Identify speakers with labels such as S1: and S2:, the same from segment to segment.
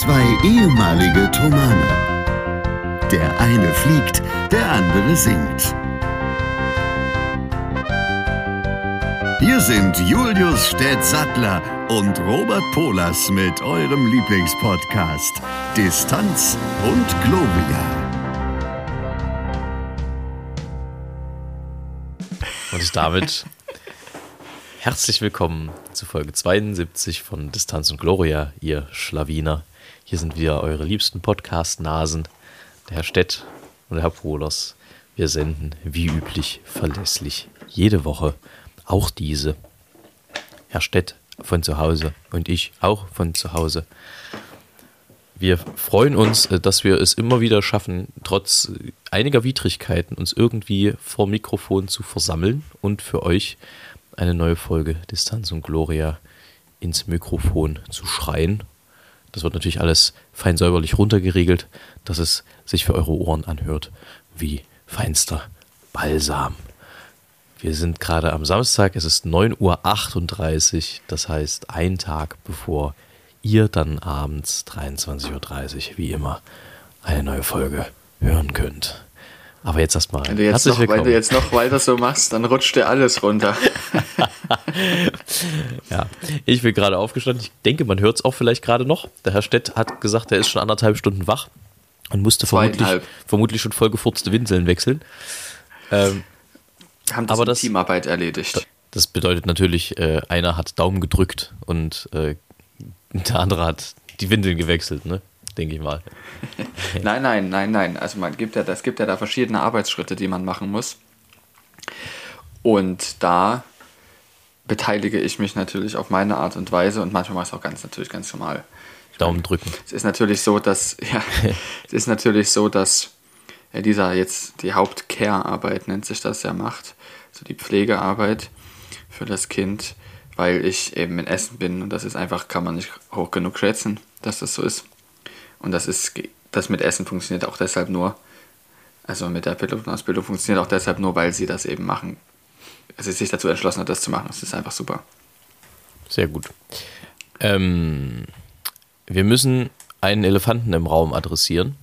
S1: Zwei ehemalige Tomane. Der eine fliegt, der andere singt. Hier sind Julius Städtsattler und Robert Polas mit eurem Lieblingspodcast Distanz und Globia.
S2: Und damit herzlich willkommen zu Folge 72 von Distanz und Gloria, ihr Schlawiner. Hier sind wir eure liebsten Podcast-Nasen, der Herr Stett und der Herr Polos. Wir senden wie üblich verlässlich jede Woche, auch diese. Herr Stett von zu Hause und ich auch von zu Hause. Wir freuen uns, äh, dass wir es immer wieder schaffen, trotz einiger Widrigkeiten uns irgendwie vor Mikrofon zu versammeln und für euch eine neue Folge Distanz und Gloria ins Mikrofon zu schreien. Das wird natürlich alles fein säuberlich runtergeregelt, dass es sich für eure Ohren anhört wie feinster Balsam. Wir sind gerade am Samstag, es ist 9.38 Uhr, das heißt ein Tag bevor ihr dann abends 23.30 Uhr, wie immer, eine neue Folge hören könnt. Aber jetzt erstmal.
S3: Wenn du jetzt, noch, wenn du jetzt noch weiter so machst, dann rutscht dir alles runter.
S2: ja, ich bin gerade aufgestanden. Ich denke, man hört es auch vielleicht gerade noch. Der Herr Stett hat gesagt, er ist schon anderthalb Stunden wach und musste vermutlich, vermutlich schon vollgefurzte Winseln wechseln.
S3: Ähm, Haben das, aber das Teamarbeit erledigt.
S2: Das bedeutet natürlich, äh, einer hat Daumen gedrückt und äh, der andere hat die Windeln gewechselt, ne? Denke ich mal.
S3: nein, nein, nein, nein. Also man gibt ja, es gibt ja da verschiedene Arbeitsschritte, die man machen muss. Und da beteilige ich mich natürlich auf meine Art und Weise und manchmal mache ich es auch ganz natürlich ganz normal.
S2: Daumen drücken.
S3: Es ist natürlich so, dass ja, es ist natürlich so, dass ja, dieser jetzt die Haupt-Care-Arbeit nennt sich das ja macht, also die Pflegearbeit für das Kind, weil ich eben in Essen bin und das ist einfach kann man nicht hoch genug schätzen, dass das so ist. Und das ist, das mit Essen funktioniert auch deshalb nur, also mit der Pilotenausbildung funktioniert auch deshalb nur, weil sie das eben machen. Also sich dazu entschlossen hat, das zu machen. Das ist einfach super.
S2: Sehr gut. Ähm, wir müssen einen Elefanten im Raum adressieren,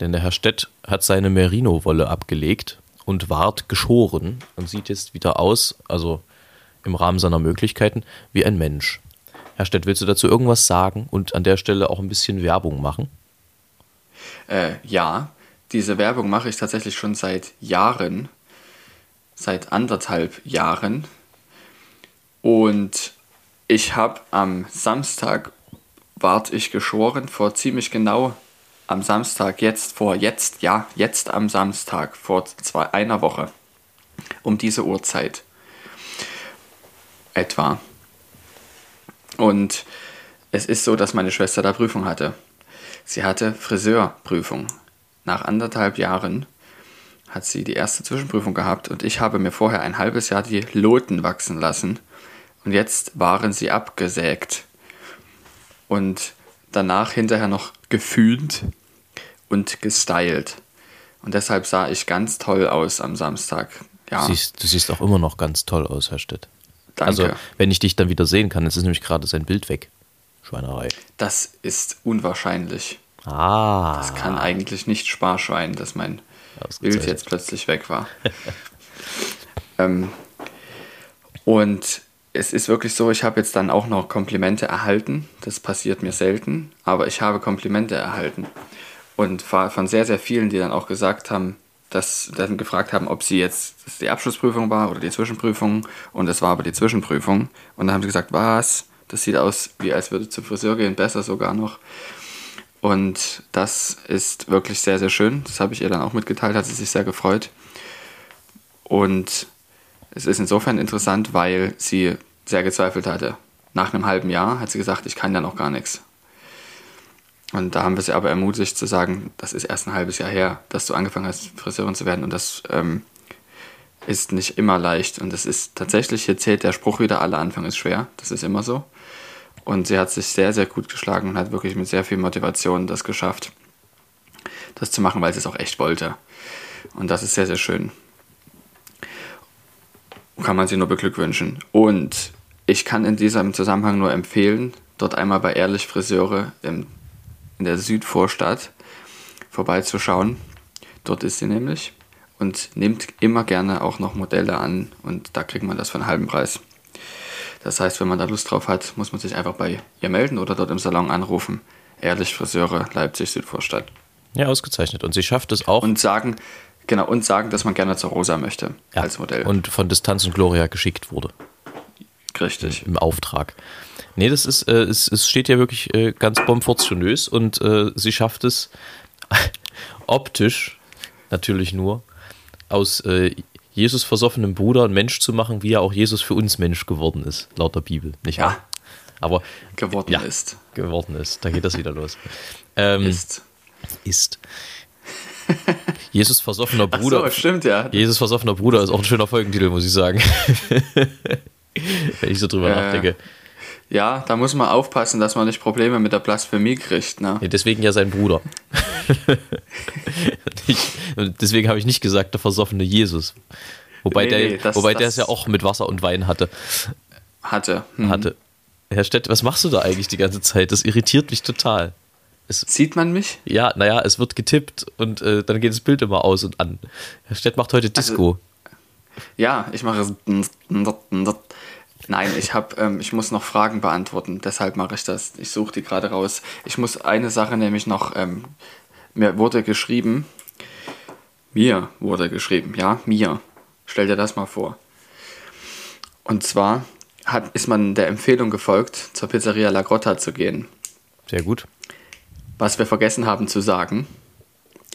S2: denn der Herr Stett hat seine Merino-Wolle abgelegt und ward geschoren und sieht jetzt wieder aus, also im Rahmen seiner Möglichkeiten, wie ein Mensch. Herr Stett, willst du dazu irgendwas sagen und an der Stelle auch ein bisschen Werbung machen?
S3: Äh, ja, diese Werbung mache ich tatsächlich schon seit Jahren, seit anderthalb Jahren. Und ich habe am Samstag, ward ich geschoren, vor ziemlich genau am Samstag, jetzt vor jetzt, ja, jetzt am Samstag, vor zwei, einer Woche, um diese Uhrzeit etwa. Und es ist so, dass meine Schwester da Prüfung hatte. Sie hatte Friseurprüfung. Nach anderthalb Jahren hat sie die erste Zwischenprüfung gehabt und ich habe mir vorher ein halbes Jahr die Loten wachsen lassen und jetzt waren sie abgesägt. Und danach hinterher noch gefühlt und gestylt. Und deshalb sah ich ganz toll aus am Samstag.
S2: Ja. Du, siehst, du siehst auch immer noch ganz toll aus, Herr Stett. Danke. Also, wenn ich dich dann wieder sehen kann, jetzt ist nämlich gerade sein Bild weg. Schweinerei.
S3: Das ist unwahrscheinlich.
S2: Ah.
S3: Das kann eigentlich nicht Sparschwein, dass mein Bild jetzt plötzlich weg war. ähm, und es ist wirklich so, ich habe jetzt dann auch noch Komplimente erhalten. Das passiert mir selten, aber ich habe Komplimente erhalten. Und von sehr, sehr vielen, die dann auch gesagt haben, dass dann gefragt haben, ob sie jetzt die Abschlussprüfung war oder die Zwischenprüfung und es war aber die Zwischenprüfung und dann haben sie gesagt, was? Das sieht aus, wie als würde zum Friseur gehen, besser sogar noch. Und das ist wirklich sehr, sehr schön. Das habe ich ihr dann auch mitgeteilt, hat sie sich sehr gefreut. Und es ist insofern interessant, weil sie sehr gezweifelt hatte. Nach einem halben Jahr hat sie gesagt, ich kann ja noch gar nichts. Und da haben wir sie aber ermutigt zu sagen, das ist erst ein halbes Jahr her, dass du angefangen hast, Friseurin zu werden. Und das ähm, ist nicht immer leicht. Und es ist tatsächlich, hier zählt der Spruch wieder, aller Anfang ist schwer. Das ist immer so. Und sie hat sich sehr, sehr gut geschlagen und hat wirklich mit sehr viel Motivation das geschafft, das zu machen, weil sie es auch echt wollte. Und das ist sehr, sehr schön. Kann man sie nur beglückwünschen. Und ich kann in diesem Zusammenhang nur empfehlen, dort einmal bei Ehrlich Friseure im in der Südvorstadt vorbeizuschauen. Dort ist sie nämlich und nimmt immer gerne auch noch Modelle an und da kriegt man das für einen halben Preis. Das heißt, wenn man da Lust drauf hat, muss man sich einfach bei ihr melden oder dort im Salon anrufen. Ehrlich Friseure, Leipzig, Südvorstadt.
S2: Ja, ausgezeichnet. Und sie schafft es auch.
S3: Und sagen, genau, und sagen, dass man gerne zur Rosa möchte ja. als Modell.
S2: Und von Distanz und Gloria geschickt wurde.
S3: Richtig.
S2: Im Auftrag. Nee, das ist, äh, es, es steht ja wirklich äh, ganz proportionös und äh, sie schafft es optisch natürlich nur aus äh, Jesus versoffenem Bruder ein Mensch zu machen, wie ja auch Jesus für uns Mensch geworden ist, laut der Bibel, nicht wahr? Ja. Aber
S3: geworden ja, ist.
S2: Geworden ist. Da geht das wieder los. Ähm,
S3: ist.
S2: Ist. Jesus versoffener Bruder.
S3: Ach so, stimmt ja.
S2: Jesus versoffener Bruder ist auch ein schöner Folgentitel, muss ich sagen. Wenn ich so drüber äh, nachdenke.
S3: Ja, da muss man aufpassen, dass man nicht Probleme mit der Blasphemie kriegt. Ne?
S2: Ja, deswegen ja sein Bruder. ich, deswegen habe ich nicht gesagt, der versoffene Jesus. Wobei, nee, der, nee, das, wobei das der es ja auch mit Wasser und Wein hatte.
S3: Hatte.
S2: Mhm. Hatte. Herr Stett, was machst du da eigentlich die ganze Zeit? Das irritiert mich total.
S3: Es, Sieht man mich?
S2: Ja, naja, es wird getippt und äh, dann geht das Bild immer aus und an. Herr Stett macht heute Disco. Also,
S3: ja, ich mache es. Nein, ich habe, ähm, ich muss noch Fragen beantworten, deshalb mache ich das. Ich suche die gerade raus. Ich muss eine Sache nämlich noch, ähm, mir wurde geschrieben, mir wurde geschrieben, ja, mir. Stell dir das mal vor. Und zwar hat, ist man der Empfehlung gefolgt, zur Pizzeria La Grotta zu gehen.
S2: Sehr gut.
S3: Was wir vergessen haben zu sagen,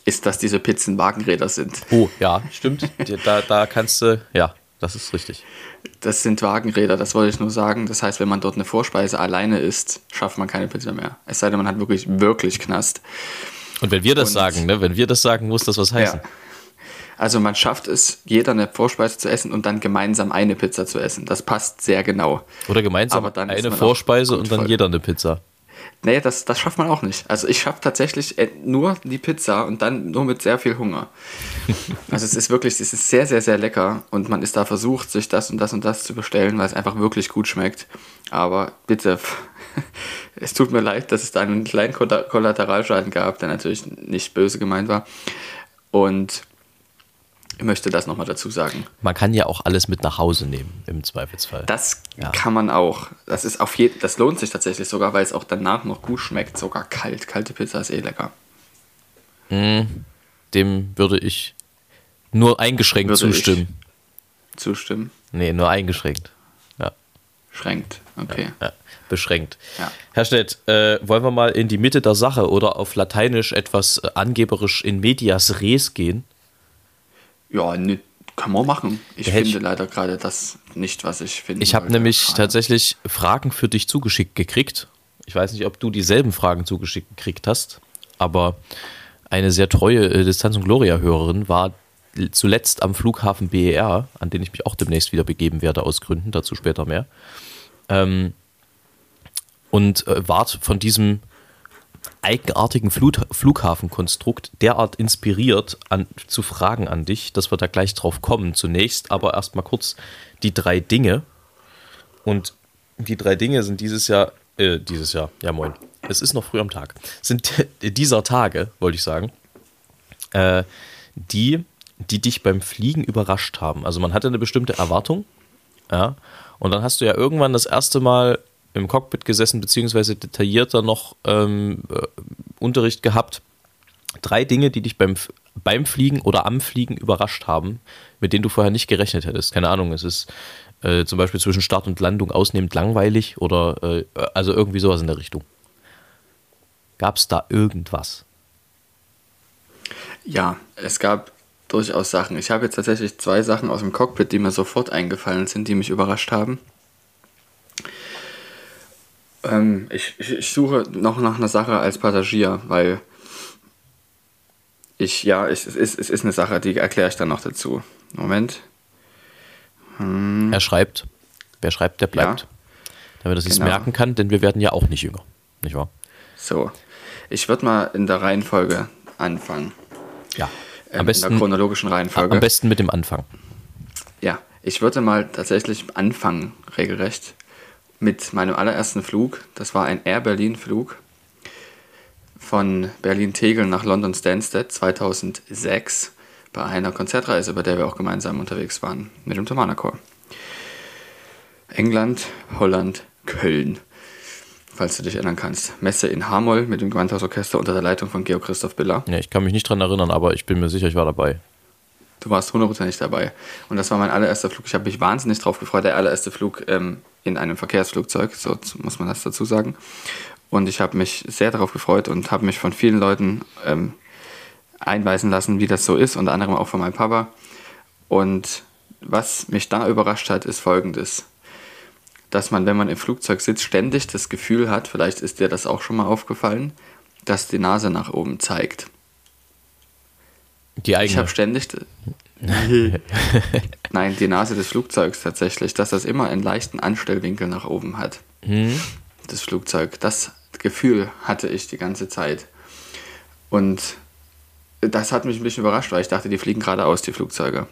S3: ist, dass diese Pizzen Wagenräder sind.
S2: Oh, ja, stimmt. da, da kannst du, ja, das ist richtig.
S3: Das sind Wagenräder, das wollte ich nur sagen. Das heißt, wenn man dort eine Vorspeise alleine isst, schafft man keine Pizza mehr. Es sei denn, man hat wirklich, wirklich Knast.
S2: Und wenn wir das Und, sagen, ne? wenn wir das sagen, muss das was heißen. Ja.
S3: Also man schafft es, jeder eine Vorspeise zu essen und dann gemeinsam eine Pizza zu essen. Das passt sehr genau.
S2: Oder gemeinsam eine Vorspeise und dann voll. jeder eine Pizza.
S3: Nee, das, das schafft man auch nicht. Also ich schaffe tatsächlich äh, nur die Pizza und dann nur mit sehr viel Hunger. also es ist wirklich, es ist sehr, sehr, sehr lecker und man ist da versucht, sich das und das und das zu bestellen, weil es einfach wirklich gut schmeckt. Aber bitte, es tut mir leid, dass es da einen kleinen Kollateralschaden gab, der natürlich nicht böse gemeint war. Und ich möchte das nochmal dazu sagen.
S2: Man kann ja auch alles mit nach Hause nehmen, im Zweifelsfall.
S3: Das ja. kann man auch. Das ist auf jeden, das lohnt sich tatsächlich sogar, weil es auch danach noch gut schmeckt. Sogar kalt. Kalte Pizza ist eh lecker.
S2: Mm, dem würde ich nur eingeschränkt würde zustimmen.
S3: Zustimmen?
S2: Nee, nur eingeschränkt. Ja.
S3: Schränkt, okay.
S2: Ja, ja. Beschränkt. Ja. Herr Stett, äh, wollen wir mal in die Mitte der Sache oder auf Lateinisch etwas äh, angeberisch in medias res gehen?
S3: Ja, ne, kann man machen. Ich finde ich, leider gerade das nicht, was ich finde.
S2: Ich habe nämlich gerade. tatsächlich Fragen für dich zugeschickt gekriegt. Ich weiß nicht, ob du dieselben Fragen zugeschickt gekriegt hast, aber eine sehr treue äh, Distanz- und Gloria-Hörerin war zuletzt am Flughafen BER, an den ich mich auch demnächst wieder begeben werde, aus Gründen, dazu später mehr. Ähm, und äh, ward von diesem eigenartigen Flut Flughafenkonstrukt derart inspiriert an, zu Fragen an dich, dass wir da gleich drauf kommen. Zunächst aber erstmal kurz die drei Dinge. Und die drei Dinge sind dieses Jahr, äh, dieses Jahr, ja moin, es ist noch früh am Tag, sind dieser Tage, wollte ich sagen, äh, die, die dich beim Fliegen überrascht haben. Also man hatte eine bestimmte Erwartung, ja, und dann hast du ja irgendwann das erste Mal im Cockpit gesessen, beziehungsweise detaillierter noch ähm, äh, Unterricht gehabt. Drei Dinge, die dich beim, beim Fliegen oder am Fliegen überrascht haben, mit denen du vorher nicht gerechnet hättest. Keine Ahnung, es ist äh, zum Beispiel zwischen Start und Landung ausnehmend langweilig oder äh, also irgendwie sowas in der Richtung. Gab es da irgendwas?
S3: Ja, es gab durchaus Sachen. Ich habe jetzt tatsächlich zwei Sachen aus dem Cockpit, die mir sofort eingefallen sind, die mich überrascht haben. Ähm, ich, ich, ich, suche noch nach einer Sache als Passagier, weil ich, ja, es, es, ist, es ist eine Sache, die erkläre ich dann noch dazu. Moment.
S2: Hm. Er schreibt. Wer schreibt, der bleibt. Ja, Damit er sich genau. merken kann, denn wir werden ja auch nicht jünger. Nicht wahr?
S3: So. Ich würde mal in der Reihenfolge anfangen.
S2: Ja.
S3: Am ähm, besten, in der chronologischen Reihenfolge.
S2: Am besten mit dem Anfang.
S3: Ja, ich würde mal tatsächlich anfangen, regelrecht mit meinem allerersten Flug. Das war ein Air Berlin Flug von Berlin-Tegel nach London Stansted 2006 bei einer Konzertreise, bei der wir auch gemeinsam unterwegs waren mit dem Thomaner Chor. England, Holland, Köln, falls du dich erinnern kannst. Messe in Hamoll mit dem Gewandhausorchester unter der Leitung von Georg Christoph Biller.
S2: Ja, ich kann mich nicht dran erinnern, aber ich bin mir sicher, ich war dabei.
S3: Du warst hundertprozentig dabei. Und das war mein allererster Flug. Ich habe mich wahnsinnig drauf gefreut. Der allererste Flug ähm, in einem Verkehrsflugzeug, so muss man das dazu sagen. Und ich habe mich sehr darauf gefreut und habe mich von vielen Leuten ähm, einweisen lassen, wie das so ist, unter anderem auch von meinem Papa. Und was mich da überrascht hat, ist folgendes. Dass man, wenn man im Flugzeug sitzt, ständig das Gefühl hat, vielleicht ist dir das auch schon mal aufgefallen, dass die Nase nach oben zeigt.
S2: Die eigene.
S3: Ich habe ständig. Nein, die Nase des Flugzeugs tatsächlich, dass das immer einen leichten Anstellwinkel nach oben hat. Mhm. Das Flugzeug. Das Gefühl hatte ich die ganze Zeit. Und das hat mich ein bisschen überrascht, weil ich dachte, die fliegen geradeaus, die Flugzeuge.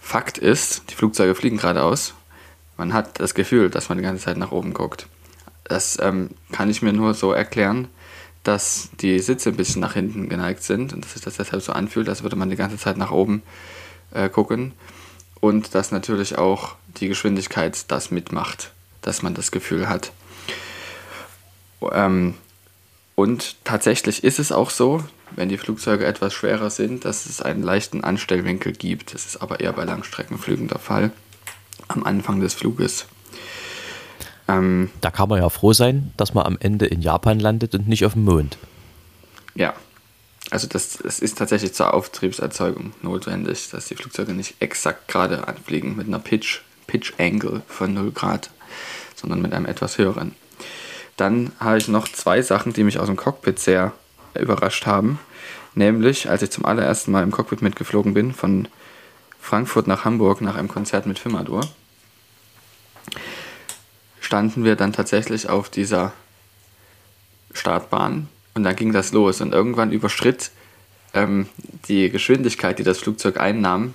S3: Fakt ist, die Flugzeuge fliegen geradeaus. Man hat das Gefühl, dass man die ganze Zeit nach oben guckt. Das ähm, kann ich mir nur so erklären, dass die Sitze ein bisschen nach hinten geneigt sind und dass sich das deshalb so anfühlt, als würde man die ganze Zeit nach oben äh, gucken. Und dass natürlich auch die Geschwindigkeit das mitmacht, dass man das Gefühl hat. Ähm, und tatsächlich ist es auch so, wenn die Flugzeuge etwas schwerer sind, dass es einen leichten Anstellwinkel gibt. Das ist aber eher bei Langstreckenflügen der Fall. Am Anfang des Fluges.
S2: Ähm, da kann man ja froh sein, dass man am Ende in Japan landet und nicht auf dem Mond.
S3: Ja, also das, das ist tatsächlich zur Auftriebserzeugung notwendig, dass die Flugzeuge nicht exakt gerade anfliegen mit einer Pitch, Pitch Angle von 0 Grad, sondern mit einem etwas höheren. Dann habe ich noch zwei Sachen, die mich aus dem Cockpit sehr überrascht haben. Nämlich, als ich zum allerersten Mal im Cockpit mitgeflogen bin, von Frankfurt nach Hamburg nach einem Konzert mit Firmadur standen wir dann tatsächlich auf dieser Startbahn und dann ging das los und irgendwann überschritt ähm, die Geschwindigkeit, die das Flugzeug einnahm,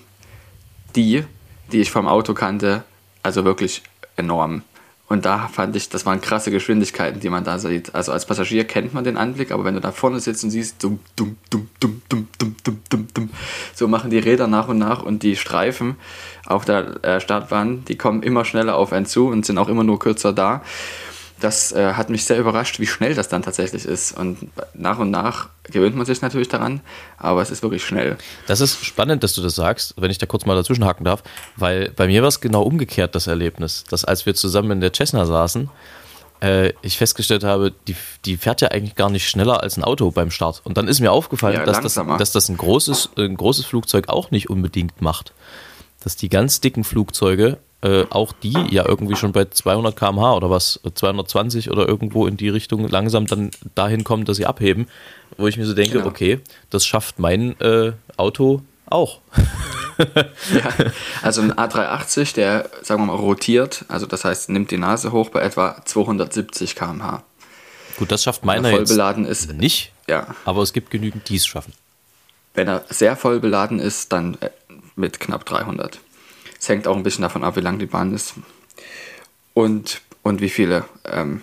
S3: die, die ich vom Auto kannte, also wirklich enorm. Und da fand ich, das waren krasse Geschwindigkeiten, die man da sieht. Also als Passagier kennt man den Anblick, aber wenn du da vorne sitzt und siehst, dumm, dumm, dumm, dumm, dumm, dumm, dumm, dumm, dumm, so machen die Räder nach und nach und die Streifen auf der äh, Startbahn, die kommen immer schneller auf einen zu und sind auch immer nur kürzer da das äh, hat mich sehr überrascht, wie schnell das dann tatsächlich ist. Und nach und nach gewöhnt man sich natürlich daran, aber es ist wirklich schnell.
S2: Das ist spannend, dass du das sagst, wenn ich da kurz mal dazwischenhaken darf, weil bei mir war es genau umgekehrt, das Erlebnis. Dass als wir zusammen in der Cessna saßen, äh, ich festgestellt habe, die, die fährt ja eigentlich gar nicht schneller als ein Auto beim Start. Und dann ist mir aufgefallen, ja, dass, das, dass das ein großes, ein großes Flugzeug auch nicht unbedingt macht. Dass die ganz dicken Flugzeuge äh, auch die ja irgendwie schon bei 200 km/h oder was, 220 oder irgendwo in die Richtung langsam dann dahin kommen, dass sie abheben, wo ich mir so denke, genau. okay, das schafft mein äh, Auto auch.
S3: ja, also ein A380, der, sagen wir mal, rotiert, also das heißt, nimmt die Nase hoch bei etwa 270 km/h.
S2: Gut, das schafft meiner
S3: voll beladen ist,
S2: nicht, ja. aber es gibt genügend, die es schaffen.
S3: Wenn er sehr voll beladen ist, dann äh, mit knapp 300. Es hängt auch ein bisschen davon ab, wie lang die Bahn ist und, und wie viele ähm,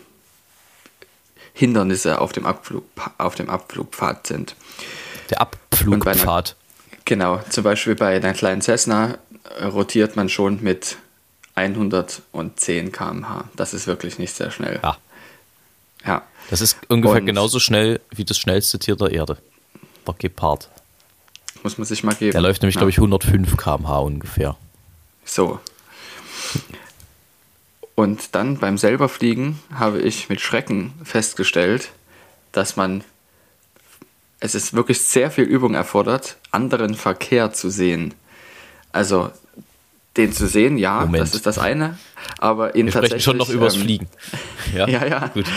S3: Hindernisse auf dem, Abflug, auf dem Abflugpfad sind.
S2: Der Abflugpfad.
S3: Einer, genau, zum Beispiel bei einer kleinen Cessna äh, rotiert man schon mit 110 km/h. Das ist wirklich nicht sehr schnell.
S2: Ja. ja. Das ist ungefähr und genauso schnell wie das schnellste Tier der Erde. Der Gepard.
S3: Muss man sich mal geben.
S2: Der läuft nämlich, ja. glaube ich, 105 km/h ungefähr.
S3: So. Und dann beim selberfliegen habe ich mit Schrecken festgestellt, dass man es ist wirklich sehr viel Übung erfordert, anderen Verkehr zu sehen. Also den zu sehen, ja, Moment. das ist das eine, aber ihn Wir tatsächlich
S2: schon noch übers ähm, Fliegen.
S3: Ja, ja. ja. Gut.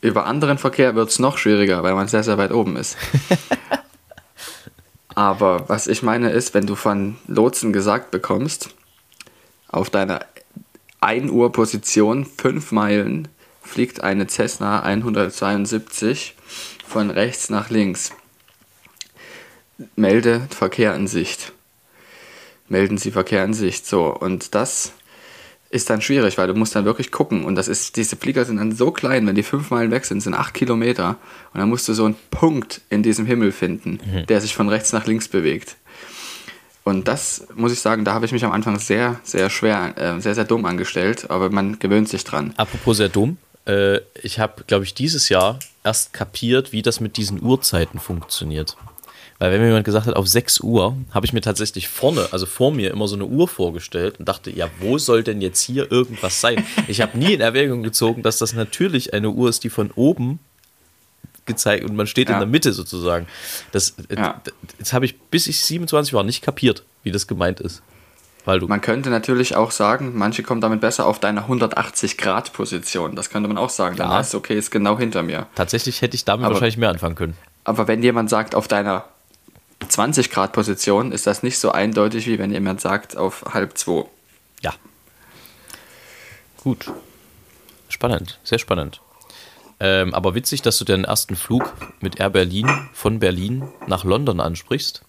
S3: Über anderen Verkehr wird es noch schwieriger, weil man sehr, sehr weit oben ist. Aber was ich meine ist, wenn du von Lotsen gesagt bekommst, auf deiner 1 Uhr Position 5 Meilen fliegt eine Cessna 172 von rechts nach links. Melde Verkehr in Sicht. Melden Sie Verkehr in Sicht. So, und das ist dann schwierig, weil du musst dann wirklich gucken. Und das ist, diese Flieger sind dann so klein, wenn die fünf Meilen weg sind, sind acht Kilometer. Und dann musst du so einen Punkt in diesem Himmel finden, mhm. der sich von rechts nach links bewegt. Und das muss ich sagen, da habe ich mich am Anfang sehr, sehr schwer, äh, sehr, sehr dumm angestellt, aber man gewöhnt sich dran.
S2: Apropos sehr dumm, äh, ich habe, glaube ich, dieses Jahr erst kapiert, wie das mit diesen Uhrzeiten funktioniert. Weil wenn mir jemand gesagt hat, auf 6 Uhr, habe ich mir tatsächlich vorne, also vor mir, immer so eine Uhr vorgestellt und dachte, ja, wo soll denn jetzt hier irgendwas sein? Ich habe nie in Erwägung gezogen, dass das natürlich eine Uhr ist, die von oben gezeigt und man steht ja. in der Mitte sozusagen. Das, äh, ja. das habe ich, bis ich 27 war, nicht kapiert, wie das gemeint ist.
S3: Man könnte natürlich auch sagen, manche kommen damit besser auf deine 180-Grad-Position. Das könnte man auch sagen. Dann ja. weißt du, okay, ist genau hinter mir.
S2: Tatsächlich hätte ich damit aber, wahrscheinlich mehr anfangen können.
S3: Aber wenn jemand sagt, auf deiner 20 Grad Position ist das nicht so eindeutig, wie wenn jemand sagt auf halb zwei.
S2: Ja. Gut. Spannend, sehr spannend. Ähm, aber witzig, dass du den ersten Flug mit Air Berlin von Berlin nach London ansprichst.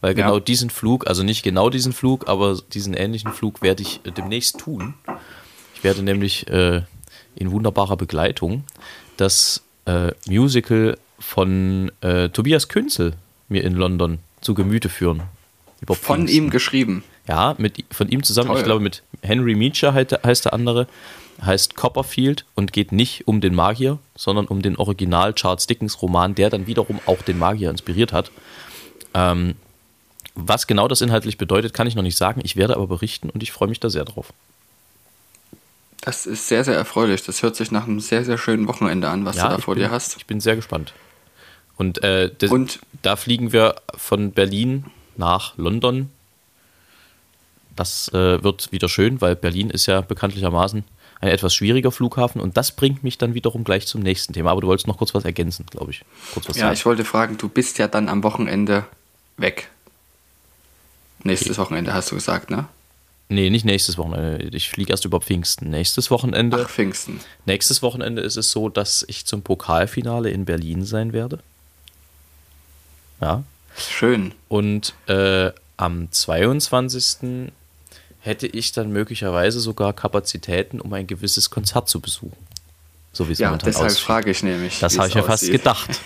S2: Weil genau ja. diesen Flug, also nicht genau diesen Flug, aber diesen ähnlichen Flug werde ich demnächst tun. Ich werde nämlich äh, in wunderbarer Begleitung das äh, Musical von äh, Tobias Künzel mir in London zu Gemüte führen.
S3: Von ihm geschrieben.
S2: Ja, mit, von ihm zusammen, Toll. ich glaube mit Henry Meacher heißt der andere, heißt Copperfield und geht nicht um den Magier, sondern um den Original Charles Dickens Roman, der dann wiederum auch den Magier inspiriert hat. Ähm, was genau das inhaltlich bedeutet, kann ich noch nicht sagen. Ich werde aber berichten und ich freue mich da sehr drauf.
S3: Das ist sehr, sehr erfreulich. Das hört sich nach einem sehr, sehr schönen Wochenende an, was ja, du da vor
S2: bin,
S3: dir hast.
S2: Ich bin sehr gespannt. Und, äh, das, und da fliegen wir von Berlin nach London. Das äh, wird wieder schön, weil Berlin ist ja bekanntlichermaßen ein etwas schwieriger Flughafen und das bringt mich dann wiederum gleich zum nächsten Thema. Aber du wolltest noch kurz was ergänzen, glaube ich.
S3: ja, sagen. ich wollte fragen, du bist ja dann am Wochenende weg. Nächstes okay. Wochenende hast du gesagt, ne?
S2: Nee, nicht nächstes Wochenende. Ich fliege erst über Pfingsten. Nächstes Wochenende.
S3: Ach, Pfingsten.
S2: Nächstes Wochenende ist es so, dass ich zum Pokalfinale in Berlin sein werde. Ja.
S3: Schön.
S2: Und äh, am 22. hätte ich dann möglicherweise sogar Kapazitäten, um ein gewisses Konzert zu besuchen.
S3: So wie es ja, momentan deshalb aussieht. frage ich nämlich.
S2: Das habe ich ja fast gedacht.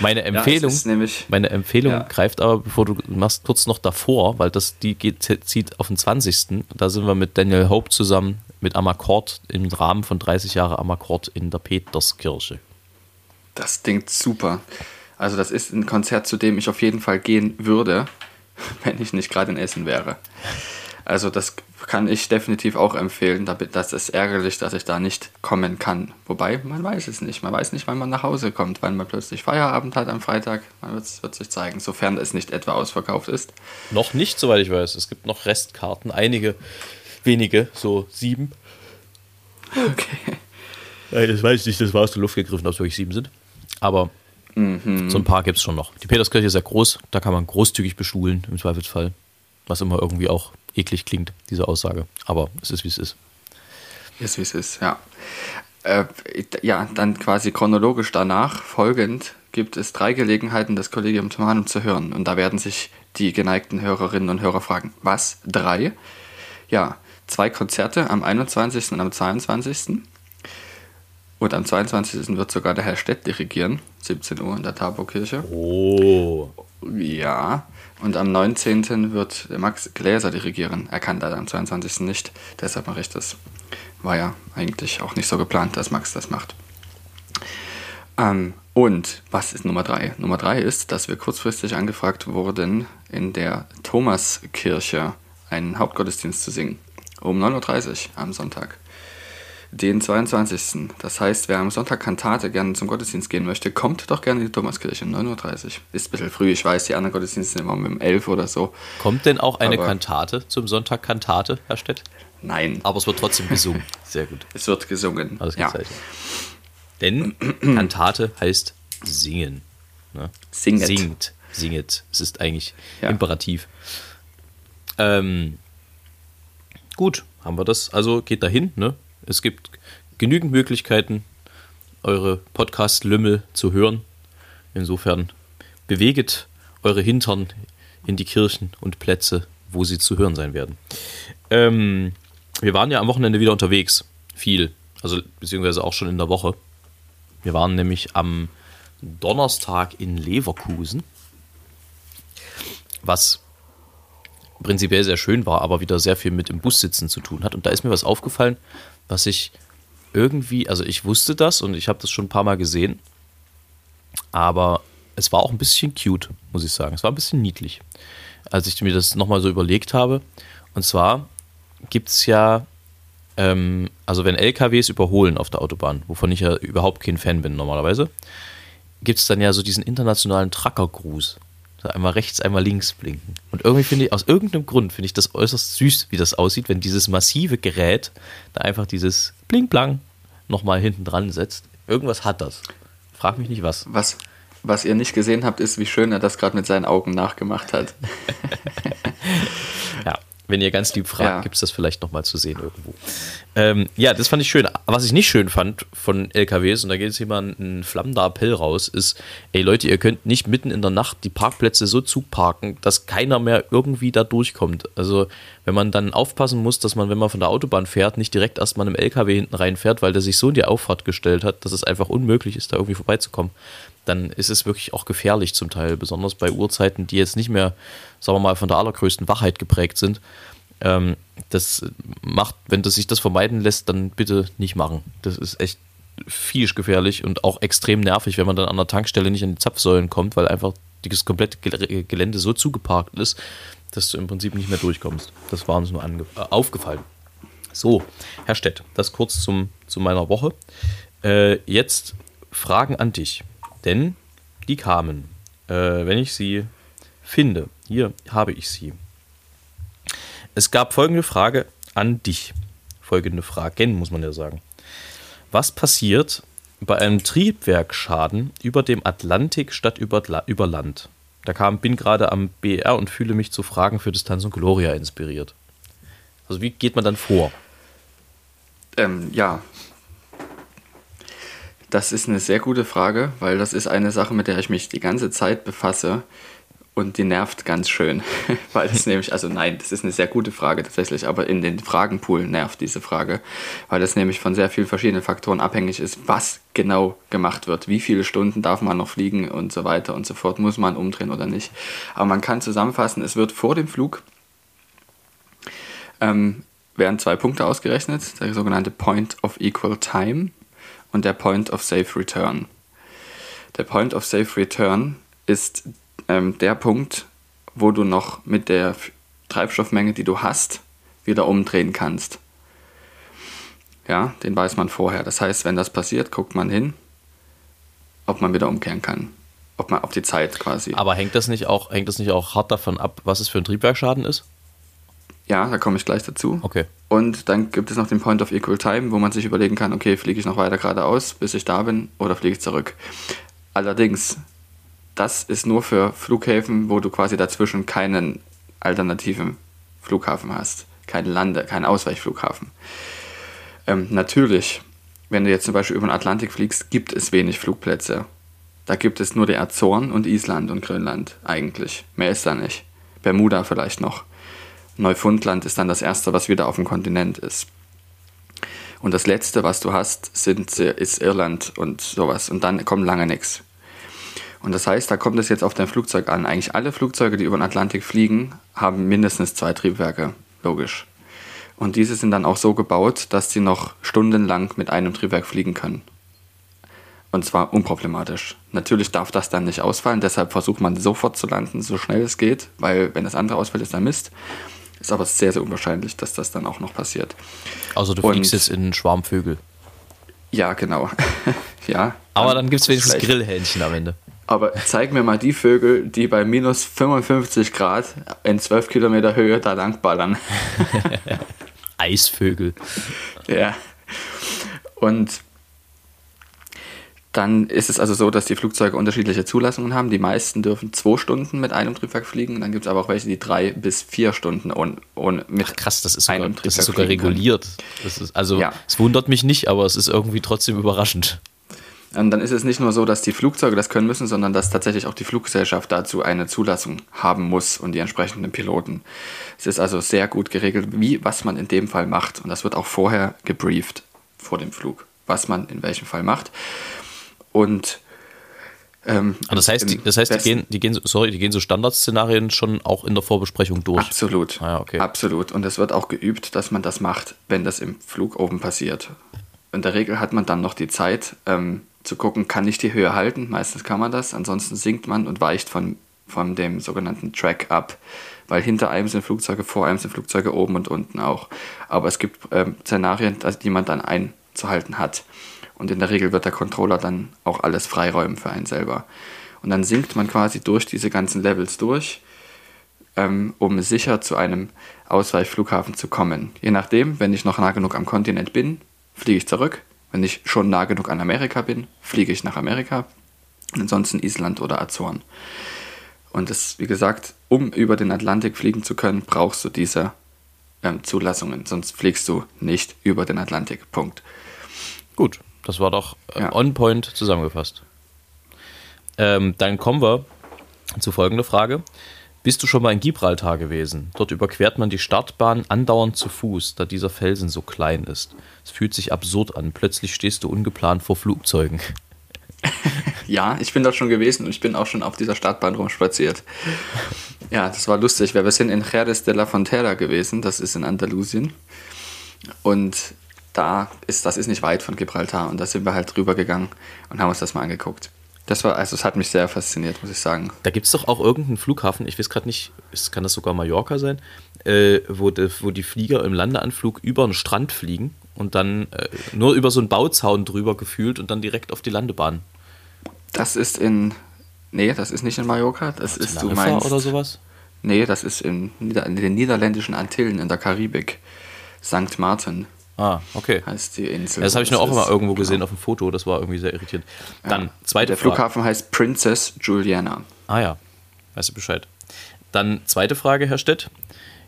S2: Meine Empfehlung, ja, nämlich, meine Empfehlung ja. greift aber, bevor du machst, kurz noch davor, weil das die geht, zieht auf den 20. Da sind wir mit Daniel Hope zusammen mit Amakord im Rahmen von 30 Jahre Amakord in der Peterskirche.
S3: Das klingt super. Also das ist ein Konzert, zu dem ich auf jeden Fall gehen würde, wenn ich nicht gerade in Essen wäre. Also das kann ich definitiv auch empfehlen. Das ist ärgerlich, dass ich da nicht kommen kann. Wobei, man weiß es nicht. Man weiß nicht, wann man nach Hause kommt, wann man plötzlich Feierabend hat am Freitag. Man wird, wird sich zeigen, sofern es nicht etwa ausverkauft ist.
S2: Noch nicht, soweit ich weiß. Es gibt noch Restkarten, einige wenige, so sieben. Okay. Das weiß ich nicht, das war aus der Luft gegriffen, ob es wirklich sieben sind. Aber mhm. so ein paar gibt es schon noch. Die Peterskirche ist sehr groß, da kann man großzügig bestuhlen, im Zweifelsfall. Was immer irgendwie auch eklig klingt, diese Aussage. Aber es ist, wie es ist.
S3: Ist, wie es ist, ja. Äh, ja, dann quasi chronologisch danach, folgend, gibt es drei Gelegenheiten, das Kollegium Thomanum zu hören. Und da werden sich die geneigten Hörerinnen und Hörer fragen, was? Drei? Ja, zwei Konzerte am 21. und am 22. Und am 22. wird sogar der Herr Stett dirigieren, 17 Uhr in der Taborkirche.
S2: Oh.
S3: Ja. Und am 19. wird Max Gläser dirigieren. Er kann da am 22. nicht, deshalb mache ich das. War ja eigentlich auch nicht so geplant, dass Max das macht. Ähm, und was ist Nummer 3? Nummer 3 ist, dass wir kurzfristig angefragt wurden, in der Thomaskirche einen Hauptgottesdienst zu singen. Um 9.30 Uhr am Sonntag den 22. Das heißt, wer am Sonntag Kantate gerne zum Gottesdienst gehen möchte, kommt doch gerne in die Thomaskirche, 9.30 Uhr. Ist ein bisschen früh, ich weiß, die anderen Gottesdienste sind immer um 11 oder so.
S2: Kommt denn auch eine Aber Kantate zum Sonntag Kantate, Herr Stett?
S3: Nein.
S2: Aber es wird trotzdem gesungen. Sehr gut.
S3: Es wird gesungen.
S2: Alles ja. Denn Kantate heißt singen. Ne?
S3: Singet.
S2: Singt. Singet. Es ist eigentlich ja. imperativ. Ähm, gut, haben wir das. Also geht dahin, ne? Es gibt genügend Möglichkeiten, eure Podcast-Lümmel zu hören. Insofern beweget eure Hintern in die Kirchen und Plätze, wo sie zu hören sein werden. Ähm, wir waren ja am Wochenende wieder unterwegs. Viel. Also, beziehungsweise auch schon in der Woche. Wir waren nämlich am Donnerstag in Leverkusen. Was prinzipiell sehr schön war, aber wieder sehr viel mit im Bus sitzen zu tun hat. Und da ist mir was aufgefallen, was ich irgendwie, also ich wusste das und ich habe das schon ein paar Mal gesehen, aber es war auch ein bisschen cute, muss ich sagen. Es war ein bisschen niedlich, als ich mir das nochmal so überlegt habe. Und zwar gibt es ja, ähm, also wenn LKWs überholen auf der Autobahn, wovon ich ja überhaupt kein Fan bin normalerweise, gibt es dann ja so diesen internationalen Trucker-Gruß. Einmal rechts, einmal links blinken. Und irgendwie finde ich, aus irgendeinem Grund finde ich das äußerst süß, wie das aussieht, wenn dieses massive Gerät da einfach dieses Bling-Blang nochmal hinten dran setzt. Irgendwas hat das. Frag mich nicht was.
S3: Was, was ihr nicht gesehen habt, ist, wie schön er das gerade mit seinen Augen nachgemacht hat.
S2: ja, wenn ihr ganz lieb fragt, ja. gibt es das vielleicht nochmal zu sehen irgendwo. Ähm, ja, das fand ich schön. Was ich nicht schön fand von LKWs, und da geht jetzt jemand ein flammender Appell raus, ist, ey Leute, ihr könnt nicht mitten in der Nacht die Parkplätze so zuparken, dass keiner mehr irgendwie da durchkommt. Also wenn man dann aufpassen muss, dass man, wenn man von der Autobahn fährt, nicht direkt erstmal einem LKW hinten reinfährt, weil der sich so in die Auffahrt gestellt hat, dass es einfach unmöglich ist, da irgendwie vorbeizukommen dann ist es wirklich auch gefährlich zum Teil, besonders bei Uhrzeiten, die jetzt nicht mehr, sagen wir mal, von der allergrößten Wachheit geprägt sind. Ähm, das macht, wenn das sich das vermeiden lässt, dann bitte nicht machen. Das ist echt viel gefährlich und auch extrem nervig, wenn man dann an der Tankstelle nicht an die Zapfsäulen kommt, weil einfach das komplette Gelände so zugeparkt ist, dass du im Prinzip nicht mehr durchkommst. Das war uns nur äh, aufgefallen. So, Herr Stett, das kurz zum, zu meiner Woche. Äh, jetzt Fragen an dich. Denn die kamen, äh, wenn ich sie finde. Hier habe ich sie. Es gab folgende Frage an dich. Folgende Fragen, muss man ja sagen. Was passiert bei einem Triebwerksschaden über dem Atlantik statt über, über Land? Da kam, bin gerade am BR und fühle mich zu Fragen für Distanz und Gloria inspiriert. Also wie geht man dann vor?
S3: Ähm, ja, das ist eine sehr gute Frage, weil das ist eine Sache, mit der ich mich die ganze Zeit befasse und die nervt ganz schön, weil das nämlich, also nein, das ist eine sehr gute Frage tatsächlich, aber in den Fragenpool nervt diese Frage, weil das nämlich von sehr vielen verschiedenen Faktoren abhängig ist, was genau gemacht wird, wie viele Stunden darf man noch fliegen und so weiter und so fort, muss man umdrehen oder nicht. Aber man kann zusammenfassen, es wird vor dem Flug ähm, werden zwei Punkte ausgerechnet, der sogenannte Point of Equal Time und der Point of Safe Return. Der Point of Safe Return ist ähm, der Punkt, wo du noch mit der Treibstoffmenge, die du hast, wieder umdrehen kannst. Ja, den weiß man vorher. Das heißt, wenn das passiert, guckt man hin, ob man wieder umkehren kann. Ob man auf die Zeit quasi.
S2: Aber hängt das nicht auch, hängt das nicht auch hart davon ab, was es für ein Triebwerksschaden ist?
S3: Ja, da komme ich gleich dazu.
S2: Okay.
S3: Und dann gibt es noch den Point of Equal Time, wo man sich überlegen kann, okay, fliege ich noch weiter geradeaus, bis ich da bin, oder fliege ich zurück. Allerdings, das ist nur für Flughäfen, wo du quasi dazwischen keinen alternativen Flughafen hast. Keinen Lande-, keinen Ausweichflughafen. Ähm, natürlich, wenn du jetzt zum Beispiel über den Atlantik fliegst, gibt es wenig Flugplätze. Da gibt es nur die Azoren und Island und Grönland eigentlich. Mehr ist da nicht. Bermuda vielleicht noch. Neufundland ist dann das erste, was wieder auf dem Kontinent ist. Und das letzte, was du hast, sind, ist Irland und sowas. Und dann kommt lange nichts. Und das heißt, da kommt es jetzt auf dein Flugzeug an. Eigentlich alle Flugzeuge, die über den Atlantik fliegen, haben mindestens zwei Triebwerke, logisch. Und diese sind dann auch so gebaut, dass sie noch stundenlang mit einem Triebwerk fliegen können. Und zwar unproblematisch. Natürlich darf das dann nicht ausfallen, deshalb versucht man sofort zu landen, so schnell es geht, weil wenn das andere ausfällt, ist dann Mist. Ist aber sehr, sehr unwahrscheinlich, dass das dann auch noch passiert.
S2: Also du fliegst jetzt in Schwarmvögel.
S3: Ja, genau. ja.
S2: Aber dann gibt es wenigstens. Grillhähnchen am Ende.
S3: Aber zeig mir mal die Vögel, die bei minus 55 Grad in 12 Kilometer Höhe da lang ballern.
S2: Eisvögel.
S3: Ja. Und dann ist es also so, dass die Flugzeuge unterschiedliche Zulassungen haben. Die meisten dürfen zwei Stunden mit einem Triebwerk fliegen. Dann gibt es aber auch welche, die drei bis vier Stunden ohne, ohne mit
S2: Ach krass, das ist sogar, einem Triebwerk das ist sogar reguliert. Das ist, also ja. es wundert mich nicht, aber es ist irgendwie trotzdem überraschend.
S3: Und dann ist es nicht nur so, dass die Flugzeuge das können müssen, sondern dass tatsächlich auch die Fluggesellschaft dazu eine Zulassung haben muss und die entsprechenden Piloten. Es ist also sehr gut geregelt, wie, was man in dem Fall macht. Und das wird auch vorher gebrieft vor dem Flug, was man in welchem Fall macht. Und
S2: ähm, das heißt, die, das heißt die, gehen, die, gehen, sorry, die gehen so Standardszenarien schon auch in der Vorbesprechung durch.
S3: Absolut. Ah, okay. Absolut. Und es wird auch geübt, dass man das macht, wenn das im Flug oben passiert. In der Regel hat man dann noch die Zeit ähm, zu gucken, kann ich die Höhe halten? Meistens kann man das. Ansonsten sinkt man und weicht von, von dem sogenannten Track ab. Weil hinter einem sind Flugzeuge, vor einem sind Flugzeuge oben und unten auch. Aber es gibt ähm, Szenarien, die man dann einzuhalten hat. Und in der Regel wird der Controller dann auch alles freiräumen für einen selber. Und dann sinkt man quasi durch diese ganzen Levels durch, ähm, um sicher zu einem Ausweichflughafen zu kommen. Je nachdem, wenn ich noch nah genug am Kontinent bin, fliege ich zurück. Wenn ich schon nah genug an Amerika bin, fliege ich nach Amerika. Ansonsten Island oder Azoren. Und das, wie gesagt, um über den Atlantik fliegen zu können, brauchst du diese ähm, Zulassungen. Sonst fliegst du nicht über den Atlantik. Punkt.
S2: Gut. Das war doch äh, ja. on point zusammengefasst. Ähm, dann kommen wir zu folgender Frage. Bist du schon mal in Gibraltar gewesen? Dort überquert man die Startbahn andauernd zu Fuß, da dieser Felsen so klein ist. Es fühlt sich absurd an. Plötzlich stehst du ungeplant vor Flugzeugen.
S3: Ja, ich bin dort schon gewesen und ich bin auch schon auf dieser Startbahn rumspaziert. Ja, das war lustig. Wir sind in Jerez de la Frontera gewesen, das ist in Andalusien. Und da ist, das ist nicht weit von Gibraltar und da sind wir halt drüber gegangen und haben uns das mal angeguckt. Das war, also es hat mich sehr fasziniert, muss ich sagen.
S2: Da gibt es doch auch irgendeinen Flughafen, ich weiß gerade nicht, kann das sogar Mallorca sein, äh, wo, de, wo die Flieger im Landeanflug über einen Strand fliegen und dann äh, nur über so einen Bauzaun drüber gefühlt und dann direkt auf die Landebahn.
S3: Das ist in, nee, das ist nicht in Mallorca, das ist, ist du meinst,
S2: oder sowas?
S3: Nee, das ist in, in den niederländischen Antillen in der Karibik, St. Martin.
S2: Ah, okay.
S3: Heißt die Insel.
S2: Das habe ich nur auch immer irgendwo gesehen genau. auf dem Foto. Das war irgendwie sehr irritierend. Dann, ja. zweite
S3: Der
S2: Frage.
S3: Flughafen heißt Princess Juliana.
S2: Ah ja, weißt du Bescheid. Dann zweite Frage, Herr Stett.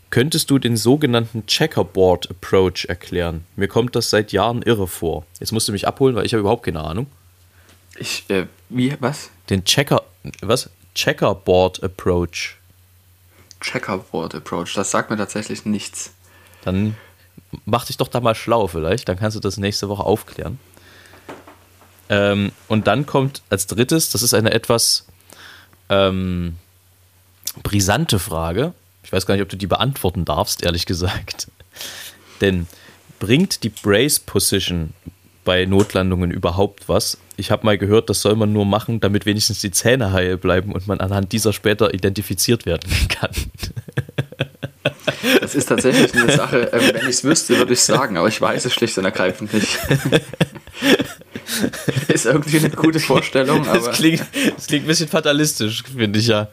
S2: Könntest du den sogenannten Checkerboard Approach erklären? Mir kommt das seit Jahren irre vor. Jetzt musst du mich abholen, weil ich habe überhaupt keine Ahnung.
S3: Ich, äh, wie, was?
S2: Den Checker, was? Checkerboard Approach.
S3: Checkerboard Approach, das sagt mir tatsächlich nichts.
S2: Dann mach dich doch da mal schlau vielleicht, dann kannst du das nächste Woche aufklären. Ähm, und dann kommt als drittes, das ist eine etwas ähm, brisante Frage. Ich weiß gar nicht, ob du die beantworten darfst, ehrlich gesagt. Denn bringt die Brace Position bei Notlandungen überhaupt was? Ich habe mal gehört, das soll man nur machen, damit wenigstens die Zähne heil bleiben und man anhand dieser später identifiziert werden kann.
S3: Das ist tatsächlich eine Sache, äh, wenn ich es wüsste, würde ich sagen, aber ich weiß es schlicht und ergreifend nicht. ist irgendwie eine gute Vorstellung, aber.
S2: Das klingt, das klingt ein bisschen fatalistisch, finde ich ja.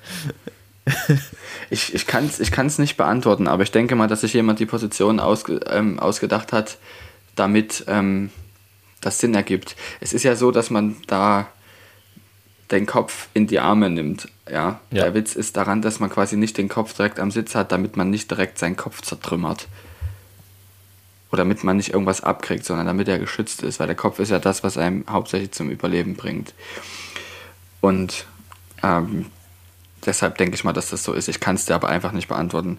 S3: Ich, ich kann es ich kann's nicht beantworten, aber ich denke mal, dass sich jemand die Position ausge, ähm, ausgedacht hat, damit ähm, das Sinn ergibt. Es ist ja so, dass man da den Kopf in die Arme nimmt. Ja? ja? Der Witz ist daran, dass man quasi nicht den Kopf direkt am Sitz hat, damit man nicht direkt seinen Kopf zertrümmert. Oder damit man nicht irgendwas abkriegt, sondern damit er geschützt ist, weil der Kopf ist ja das, was einem hauptsächlich zum Überleben bringt. Und ähm, deshalb denke ich mal, dass das so ist. Ich kann es dir aber einfach nicht beantworten.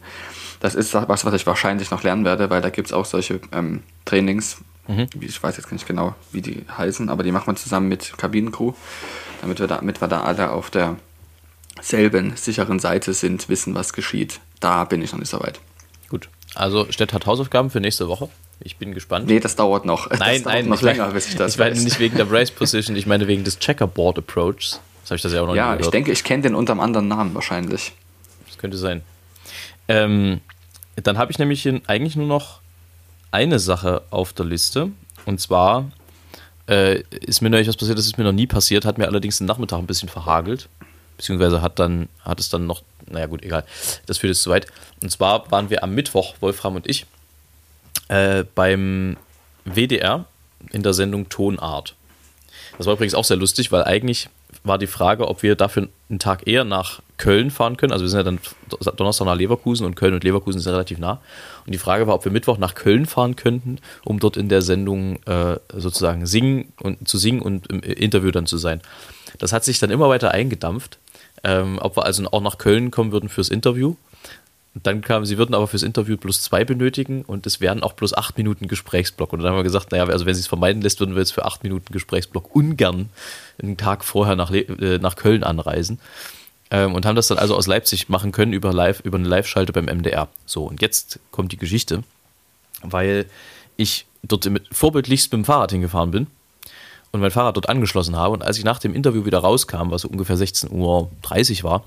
S3: Das ist was, was ich wahrscheinlich noch lernen werde, weil da gibt es auch solche ähm, Trainings. Mhm. Ich weiß jetzt nicht genau, wie die heißen, aber die macht man zusammen mit Kabinencrew damit wir, da, damit wir da alle auf derselben sicheren Seite sind, wissen, was geschieht. Da bin ich noch nicht so weit.
S2: Gut. Also Stett hat Hausaufgaben für nächste Woche. Ich bin gespannt.
S3: Nee, das dauert noch.
S2: Nein, das dauert nein, noch länger, bis ich das Ich meine nicht wegen der Brace Position, ich meine wegen des Checkerboard Approaches. Das habe ich das ja auch noch
S3: Ja, ich denke, ich kenne den unter einem anderen Namen wahrscheinlich.
S2: Das könnte sein. Ähm, dann habe ich nämlich eigentlich nur noch eine Sache auf der Liste. Und zwar äh, ist mir neulich was passiert, das ist mir noch nie passiert, hat mir allerdings den Nachmittag ein bisschen verhagelt. Beziehungsweise hat dann, hat es dann noch, naja gut, egal, das führt jetzt zu weit. Und zwar waren wir am Mittwoch, Wolfram und ich, äh, beim WDR in der Sendung Tonart. Das war übrigens auch sehr lustig, weil eigentlich war die Frage, ob wir dafür einen Tag eher nach Köln fahren können. Also wir sind ja dann Donnerstag nach Leverkusen und Köln und Leverkusen sind relativ nah. Und die Frage war, ob wir Mittwoch nach Köln fahren könnten, um dort in der Sendung äh, sozusagen singen und zu singen und im Interview dann zu sein. Das hat sich dann immer weiter eingedampft, ähm, ob wir also auch nach Köln kommen würden fürs Interview. Dann kam, sie würden aber fürs Interview plus zwei benötigen und es wären auch plus acht Minuten Gesprächsblock. Und dann haben wir gesagt, naja, also wenn sie es vermeiden lässt, würden wir jetzt für acht Minuten Gesprächsblock ungern einen Tag vorher nach, äh, nach Köln anreisen. Ähm, und haben das dann also aus Leipzig machen können über, live, über eine Live-Schalte beim MDR. So, und jetzt kommt die Geschichte, weil ich dort mit, vorbildlichst mit dem Fahrrad hingefahren bin und mein Fahrrad dort angeschlossen habe. Und als ich nach dem Interview wieder rauskam, was so ungefähr 16.30 Uhr war,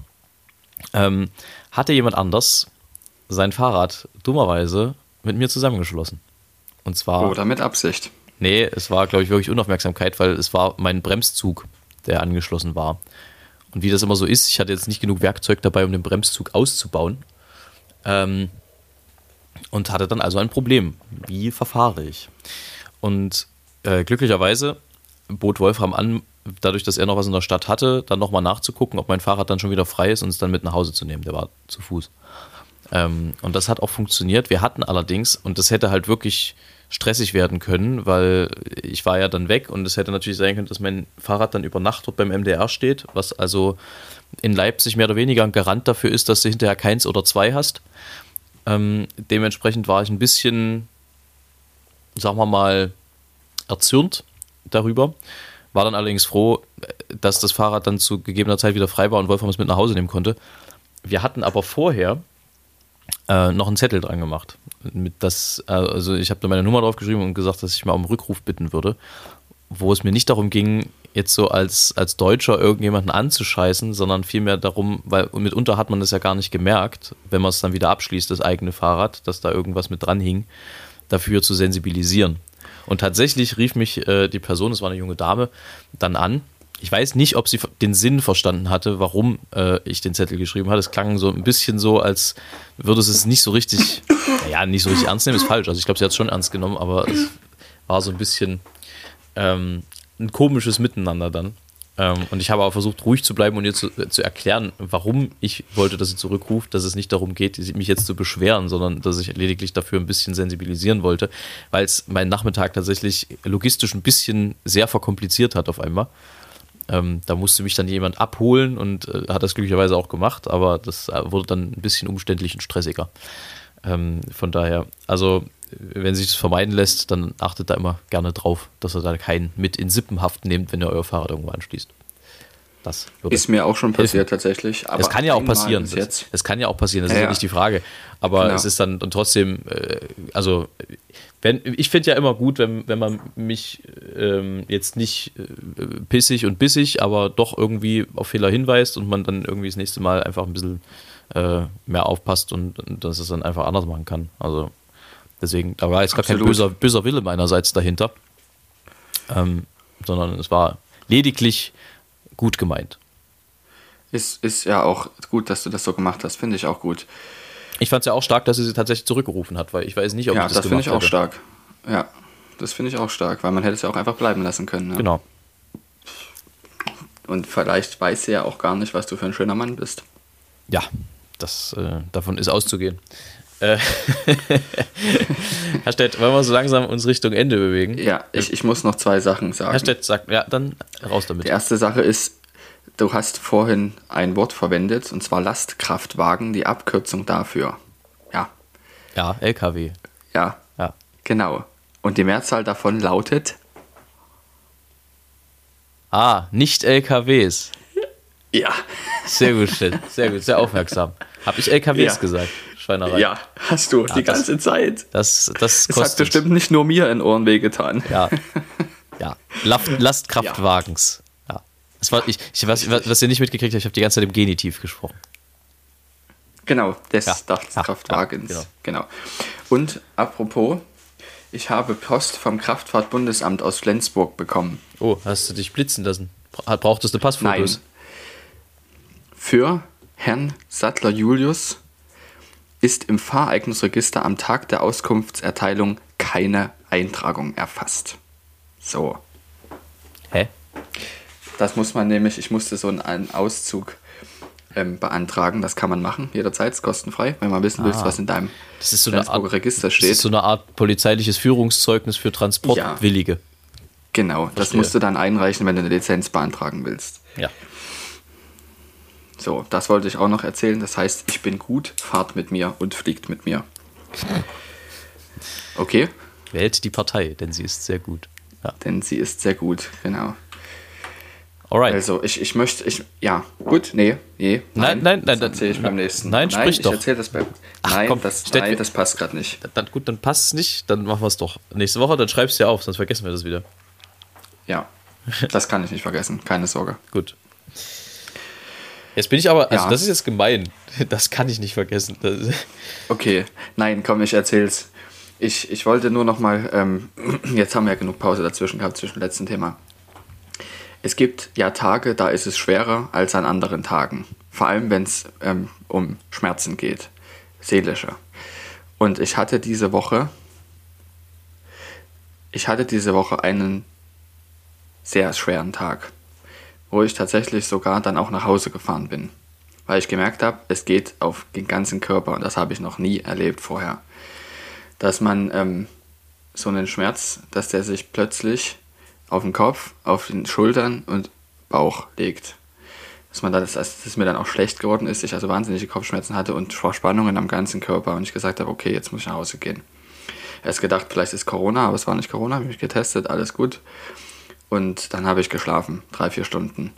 S2: ähm, hatte jemand anders sein Fahrrad dummerweise mit mir zusammengeschlossen. Und zwar.
S3: Oder mit Absicht.
S2: Nee, es war, glaube ich, wirklich Unaufmerksamkeit, weil es war mein Bremszug, der angeschlossen war. Und wie das immer so ist, ich hatte jetzt nicht genug Werkzeug dabei, um den Bremszug auszubauen. Ähm, und hatte dann also ein Problem. Wie verfahre ich? Und äh, glücklicherweise bot Wolfram an, dadurch, dass er noch was in der Stadt hatte, dann nochmal nachzugucken, ob mein Fahrrad dann schon wieder frei ist und es dann mit nach Hause zu nehmen. Der war zu Fuß. Ähm, und das hat auch funktioniert. Wir hatten allerdings, und das hätte halt wirklich stressig werden können, weil ich war ja dann weg und es hätte natürlich sein können, dass mein Fahrrad dann über Nacht dort beim MDR steht, was also in Leipzig mehr oder weniger ein Garant dafür ist, dass du hinterher keins oder zwei hast. Ähm, dementsprechend war ich ein bisschen, sagen wir mal, erzürnt darüber. War dann allerdings froh, dass das Fahrrad dann zu gegebener Zeit wieder frei war und Wolfram es mit nach Hause nehmen konnte. Wir hatten aber vorher äh, noch einen Zettel dran gemacht. Mit das, äh, also ich habe da meine Nummer drauf geschrieben und gesagt, dass ich mal um Rückruf bitten würde, wo es mir nicht darum ging, jetzt so als, als Deutscher irgendjemanden anzuscheißen, sondern vielmehr darum, weil mitunter hat man das ja gar nicht gemerkt, wenn man es dann wieder abschließt, das eigene Fahrrad, dass da irgendwas mit dran hing, dafür zu sensibilisieren. Und tatsächlich rief mich äh, die Person, es war eine junge Dame, dann an ich weiß nicht, ob sie den Sinn verstanden hatte, warum äh, ich den Zettel geschrieben hatte. Es klang so ein bisschen so, als würde es es nicht so richtig, naja, nicht so richtig ernst nehmen, ist falsch. Also ich glaube, sie hat es schon ernst genommen, aber es war so ein bisschen ähm, ein komisches Miteinander dann. Ähm, und ich habe aber versucht, ruhig zu bleiben und ihr zu, äh, zu, erklären, warum ich wollte, dass sie zurückruft, dass es nicht darum geht, mich jetzt zu beschweren, sondern dass ich lediglich dafür ein bisschen sensibilisieren wollte, weil es meinen Nachmittag tatsächlich logistisch ein bisschen sehr verkompliziert hat auf einmal. Ähm, da musste mich dann jemand abholen und äh, hat das glücklicherweise auch gemacht, aber das äh, wurde dann ein bisschen umständlich und stressiger. Ähm, von daher, also wenn sich das vermeiden lässt, dann achtet da immer gerne drauf, dass ihr da keinen mit in Sippenhaft nehmt, wenn ihr euer Fahrrad irgendwo anschließt.
S3: Das ist mir auch schon passiert helfen. tatsächlich.
S2: Aber es kann ja auch passieren. Es kann ja auch passieren, das ja, ist ja nicht die Frage. Aber genau. es ist dann und trotzdem, äh, also wenn, ich finde ja immer gut, wenn, wenn man mich ähm, jetzt nicht äh, pissig und bissig, aber doch irgendwie auf Fehler hinweist und man dann irgendwie das nächste Mal einfach ein bisschen äh, mehr aufpasst und, und, dass es dann einfach anders machen kann. Also deswegen, da war jetzt gar kein böser, böser Wille meinerseits dahinter, ähm, sondern es war lediglich gut gemeint.
S3: Ist, ist ja auch gut, dass du das so gemacht hast, finde ich auch gut.
S2: Ich fand es ja auch stark, dass sie sie tatsächlich zurückgerufen hat, weil ich weiß nicht, ob
S3: ja,
S2: ich
S3: das, das finde ich auch hätte. stark. Ja, das finde ich auch stark, weil man hätte es ja auch einfach bleiben lassen können. Ja.
S2: Genau.
S3: Und vielleicht weiß sie ja auch gar nicht, was du für ein schöner Mann bist.
S2: Ja, das, äh, davon ist auszugehen. Äh, Herr Stett, wollen wir so langsam uns Richtung Ende bewegen?
S3: Ja, ich, ich muss noch zwei Sachen sagen.
S2: Herr Stett sagt, ja, dann raus damit.
S3: Die erste Sache ist, Du hast vorhin ein Wort verwendet, und zwar Lastkraftwagen, die Abkürzung dafür. Ja.
S2: Ja, LKW.
S3: Ja. Ja. Genau. Und die Mehrzahl davon lautet?
S2: Ah, nicht LKWs.
S3: Ja.
S2: Sehr gut, sehr gut, sehr aufmerksam. Habe ich LKWs ja. gesagt?
S3: Schweinerei. Ja, hast du, ja, die ganze Zeit.
S2: Das, das,
S3: das hat bestimmt nicht nur mir in Ohren wehgetan.
S2: Ja. Ja. Lastkraftwagens. Das war, ich, ich, was, was ihr nicht mitgekriegt habt, ich habe die ganze Zeit im Genitiv gesprochen.
S3: Genau, des ja, Kraftwagens. Ja, genau. genau. Und apropos, ich habe Post vom Kraftfahrtbundesamt aus Flensburg bekommen.
S2: Oh, hast du dich blitzen lassen? Brauchtest du Passfotos? Nein.
S3: Für Herrn Sattler Julius ist im Fahreignungsregister am Tag der Auskunftserteilung keine Eintragung erfasst. So.
S2: Hä?
S3: Das muss man nämlich, ich musste so einen Auszug ähm, beantragen. Das kann man machen, jederzeit, ist kostenfrei, wenn man wissen ah, willst, was in deinem
S2: das ist so eine Art, Register steht. Das ist so eine Art polizeiliches Führungszeugnis für Transportwillige. Ja,
S3: genau, Verstehe. das musst du dann einreichen, wenn du eine Lizenz beantragen willst.
S2: Ja.
S3: So, das wollte ich auch noch erzählen. Das heißt, ich bin gut, fahrt mit mir und fliegt mit mir. Okay?
S2: Wählt die Partei, denn sie ist sehr gut.
S3: Ja. Denn sie ist sehr gut, genau.
S2: Alright.
S3: Also, ich, ich möchte, ich, ja, gut, nee, nee.
S2: Nein, nein, nein.
S3: Das erzähle ich beim nächsten.
S2: Nein, sprich
S3: nein, ich
S2: doch.
S3: erzähle das beim.
S2: Ach,
S3: nein,
S2: komm,
S3: das,
S2: Stett,
S3: nein, das passt gerade nicht.
S2: Dann, gut, dann passt es nicht, dann machen wir es doch. Nächste Woche, dann schreibst du ja auf, sonst vergessen wir das wieder.
S3: Ja, das kann ich nicht vergessen, keine Sorge.
S2: Gut. Jetzt bin ich aber, also
S3: Ja.
S2: das ist jetzt gemein. Das kann ich nicht vergessen.
S3: Okay, nein, komm, ich erzähl's. Ich, ich wollte nur noch mal, ähm, jetzt haben wir ja genug Pause dazwischen gehabt, zwischen dem letzten Thema. Es gibt ja Tage, da ist es schwerer als an anderen Tagen. Vor allem, wenn es ähm, um Schmerzen geht, seelische. Und ich hatte diese Woche, ich hatte diese Woche einen sehr schweren Tag, wo ich tatsächlich sogar dann auch nach Hause gefahren bin, weil ich gemerkt habe, es geht auf den ganzen Körper und das habe ich noch nie erlebt vorher, dass man ähm, so einen Schmerz, dass der sich plötzlich auf den Kopf, auf den Schultern und Bauch legt. Dass man da, dass, dass es mir dann auch schlecht geworden ist, ich also wahnsinnige Kopfschmerzen hatte und Verspannungen am ganzen Körper und ich gesagt habe, okay, jetzt muss ich nach Hause gehen. Erst gedacht, vielleicht ist Corona, aber es war nicht Corona, habe mich getestet, alles gut. Und dann habe ich geschlafen, drei, vier Stunden.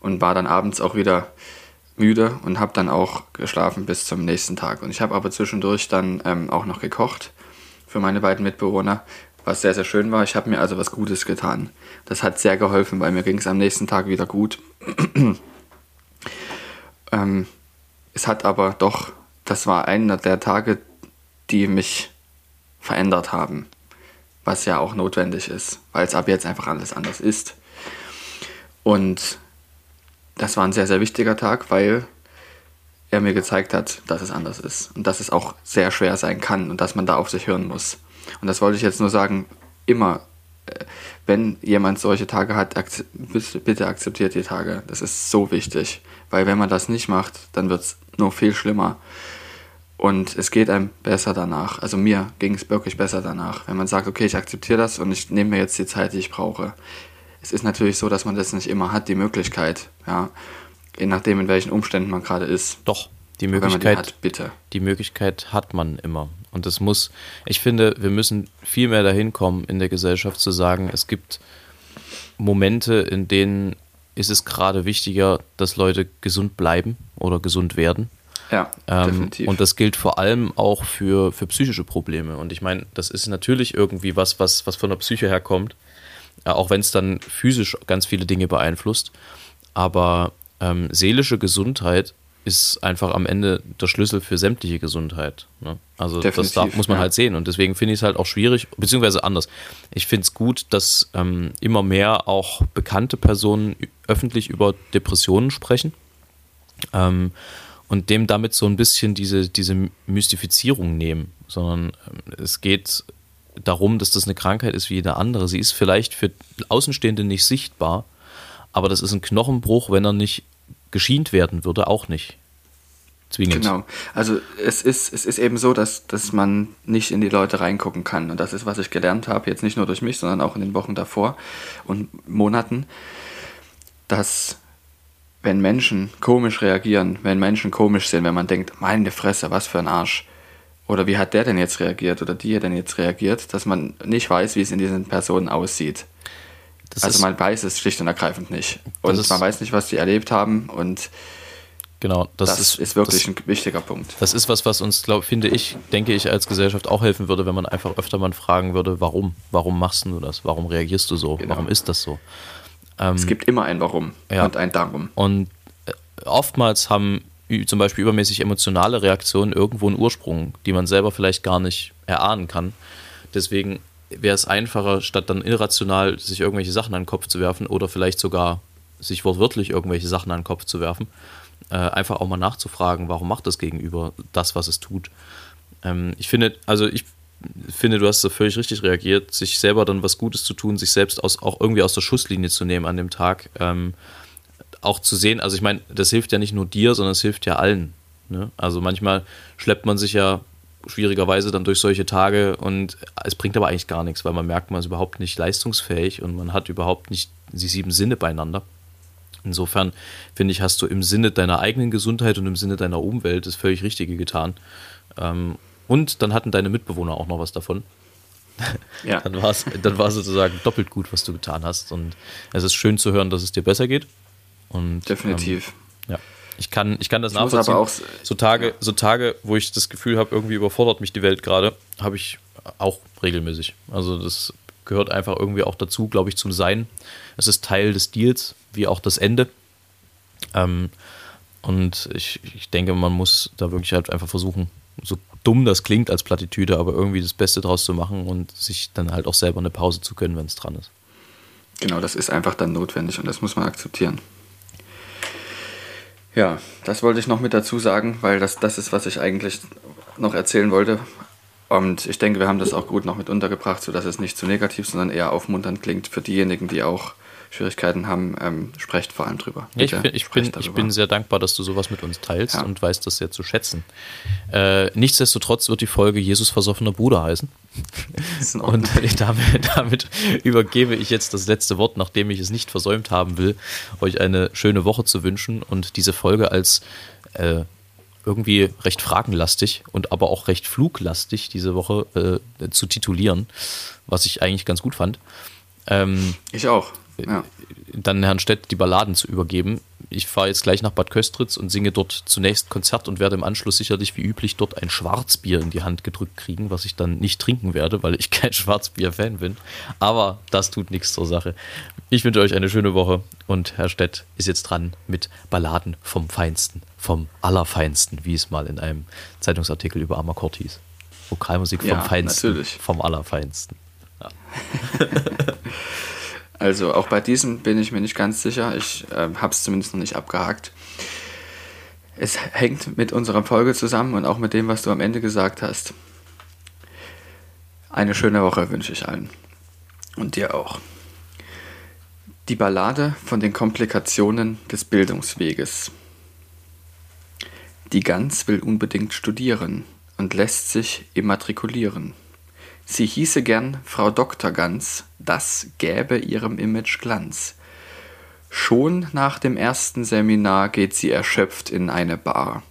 S3: Und war dann abends auch wieder müde und habe dann auch geschlafen bis zum nächsten Tag. Und ich habe aber zwischendurch dann ähm, auch noch gekocht für meine beiden Mitbewohner, was sehr, sehr schön war. Ich habe mir also was Gutes getan. Das hat sehr geholfen, weil mir ging es am nächsten Tag wieder gut. ähm, es hat aber doch, das war einer der Tage, die mich verändert haben was ja auch notwendig ist, weil es ab jetzt einfach alles anders ist. Und das war ein sehr, sehr wichtiger Tag, weil er mir gezeigt hat, dass es anders ist und dass es auch sehr schwer sein kann und dass man da auf sich hören muss. Und das wollte ich jetzt nur sagen, immer, äh, wenn jemand solche Tage hat, bitte akzeptiert die Tage. Das ist so wichtig, weil wenn man das nicht macht, dann wird es nur viel schlimmer. Und es geht einem besser danach. Also mir ging es wirklich besser danach. Wenn man sagt, okay, ich akzeptiere das und ich nehme mir jetzt die Zeit, die ich brauche. Es ist natürlich so, dass man das nicht immer hat, die Möglichkeit, ja. Je nachdem, in welchen Umständen man gerade ist.
S2: doch, die
S3: man die
S2: Möglichkeit,
S3: hat, bitte.
S2: die Möglichkeit hat man immer. Und es muss, ich finde, wir müssen viel mehr dahin kommen in der Gesellschaft zu sagen, es gibt Momente, in denen ist es gerade wichtiger, dass Leute gesund bleiben oder gesund werden.
S3: Ja,
S2: Ähm,
S3: definitiv.
S2: und das gilt vor allem auch für, für psychische Probleme. Und ich meine, das ist natürlich irgendwie was, was, was von der Psyche herkommt, äh, auch wenn es dann physisch ganz viele Dinge beeinflusst. Aber ähm, seelische Gesundheit ist einfach am Ende der Schlüssel für sämtliche Gesundheit. Ne? Also das
S3: Definitiv,
S2: darf, muss man
S3: ja.
S2: halt sehen. Und deswegen finde ich es halt auch schwierig, beziehungsweise anders. Ich finde es gut, dass ähm, immer mehr auch bekannte Personen öffentlich über Depressionen sprechen. Ähm, und dem damit so ein bisschen diese, diese Mystifizierung nehmen, sondern ähm, es geht darum, dass das eine Krankheit ist wie jede andere. Sie ist vielleicht für Außenstehende nicht sichtbar, aber das ist ein Knochenbruch, wenn er nicht geschient werden würde, auch nicht. Zwingend.
S3: Genau. Also es ist, es ist eben so, dass, dass man nicht in die Leute reingucken kann. Und das ist, was ich gelernt habe, jetzt nicht nur durch mich, sondern auch in den Wochen davor und Monaten, dass wenn Menschen komisch reagieren, wenn Menschen komisch sind, wenn man denkt, meine Fresse, was für ein Arsch. Oder wie hat der denn jetzt reagiert oder die denn jetzt reagiert, dass man nicht weiß, wie es in diesen Personen aussieht.
S2: Das
S3: also man weiß es schlicht und ergreifend nicht. Und man weiß nicht, was die erlebt haben und
S2: genau, das,
S3: das,
S2: ist,
S3: ist, wirklich
S2: das,
S3: ein wichtiger Punkt.
S2: das ist was, was uns, glaub, finde ich, denke ich, als Gesellschaft auch helfen würde, wenn man einfach öfter mal fragen würde, warum? Warum machst du das? Warum reagierst du so?
S3: Genau.
S2: Warum ist das so?
S3: Es gibt immer ein Warum
S2: Ja.
S3: und ein Darum.
S2: Und äh, oftmals haben zum Beispiel übermäßig emotionale Reaktionen irgendwo einen Ursprung, die man selber vielleicht gar nicht erahnen kann. Deswegen wäre es einfacher, statt dann irrational sich irgendwelche Sachen an den Kopf zu werfen oder vielleicht sogar sich wortwörtlich irgendwelche Sachen an den Kopf zu werfen, äh, einfach auch mal nachzufragen, warum macht das Gegenüber das, was es tut. Ähm, ich finde, also ich finde, du hast da völlig richtig reagiert, sich selber dann was Gutes zu tun, sich selbst aus, auch irgendwie aus der Schusslinie zu nehmen an dem Tag. Ähm, auch zu sehen, also ich meine, das hilft ja nicht nur dir, sondern es hilft ja allen. Ne? Also manchmal schleppt man sich ja schwierigerweise dann durch solche Tage und es bringt aber eigentlich gar nichts, weil man merkt, man ist überhaupt nicht leistungsfähig und man hat überhaupt nicht die sieben Sinne beieinander. Insofern finde ich, hast du im Sinne deiner eigenen Gesundheit und im Sinne deiner Umwelt das völlig Richtige getan. Ähm, und dann hatten deine Mitbewohner auch noch was davon. Ja. dann war es dann war sozusagen doppelt gut, was du getan hast. Und es ist schön zu hören, dass es dir besser geht. Und,
S3: Definitiv.
S2: Ähm, ja. Ich kann, ich kann das ich nachvollziehen. Auch, so, Tage, ja. so Tage, wo ich das Gefühl habe, irgendwie überfordert mich die Welt gerade, habe ich auch regelmäßig. Also das gehört einfach irgendwie auch dazu, glaube ich, zum Sein. Es ist Teil des Deals, wie auch das Ende. Ähm, und ich, ich denke, man muss da wirklich halt einfach versuchen, so dumm das klingt als Plattitüde, aber irgendwie das Beste draus zu machen und sich dann halt auch selber eine Pause zu können, wenn es dran ist.
S3: Genau, das ist einfach dann notwendig und das muss man akzeptieren. Ja, das wollte ich noch mit dazu sagen, weil das, das ist, was ich eigentlich noch erzählen wollte. Und ich denke, wir haben das auch gut noch mit untergebracht, sodass es nicht zu negativ, sondern eher aufmunternd klingt für diejenigen, die auch Schwierigkeiten haben, ähm, sprecht vor allem drüber.
S2: Ja, ich, bin, ich, bin, ich bin sehr dankbar, dass du sowas mit uns teilst ja. und weißt das sehr zu schätzen. Äh, nichtsdestotrotz wird die Folge Jesus versoffener Bruder heißen. und damit, damit übergebe ich jetzt das letzte Wort, nachdem ich es nicht versäumt haben will, euch eine schöne Woche zu wünschen und diese Folge als äh, irgendwie recht fragenlastig und aber auch recht fluglastig diese Woche äh, zu titulieren, was ich eigentlich ganz gut fand.
S3: Ähm, ich auch ja.
S2: dann Herrn Stett die Balladen zu übergeben. Ich fahre jetzt gleich nach Bad Köstritz und singe dort zunächst Konzert und werde im Anschluss sicherlich wie üblich dort ein Schwarzbier in die Hand gedrückt kriegen, was ich dann nicht trinken werde, weil ich kein Schwarzbier-Fan bin. Aber das tut nichts zur Sache. Ich wünsche euch eine schöne Woche und Herr Stett ist jetzt dran mit Balladen vom Feinsten, vom Allerfeinsten, wie es mal in einem Zeitungsartikel über Amakort hieß. Vokalmusik vom ja, Feinsten, natürlich. vom Allerfeinsten. Ja.
S3: Also auch bei diesem bin ich mir nicht ganz sicher. Ich äh, habe es zumindest noch nicht abgehakt. Es hängt mit unserer Folge zusammen und auch mit dem, was du am Ende gesagt hast. Eine schöne Woche wünsche ich allen. Und dir auch. Die Ballade von den Komplikationen des Bildungsweges. Die Gans will unbedingt studieren und lässt sich immatrikulieren. Sie hieße gern Frau Dr. Ganz, das gäbe ihrem Image Glanz. Schon nach dem ersten Seminar geht sie erschöpft in eine Bar.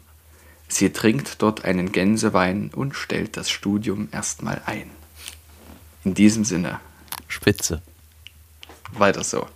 S3: Sie trinkt dort einen Gänsewein und stellt das Studium erstmal ein. In diesem Sinne.
S2: Spitze.
S3: Weiter so.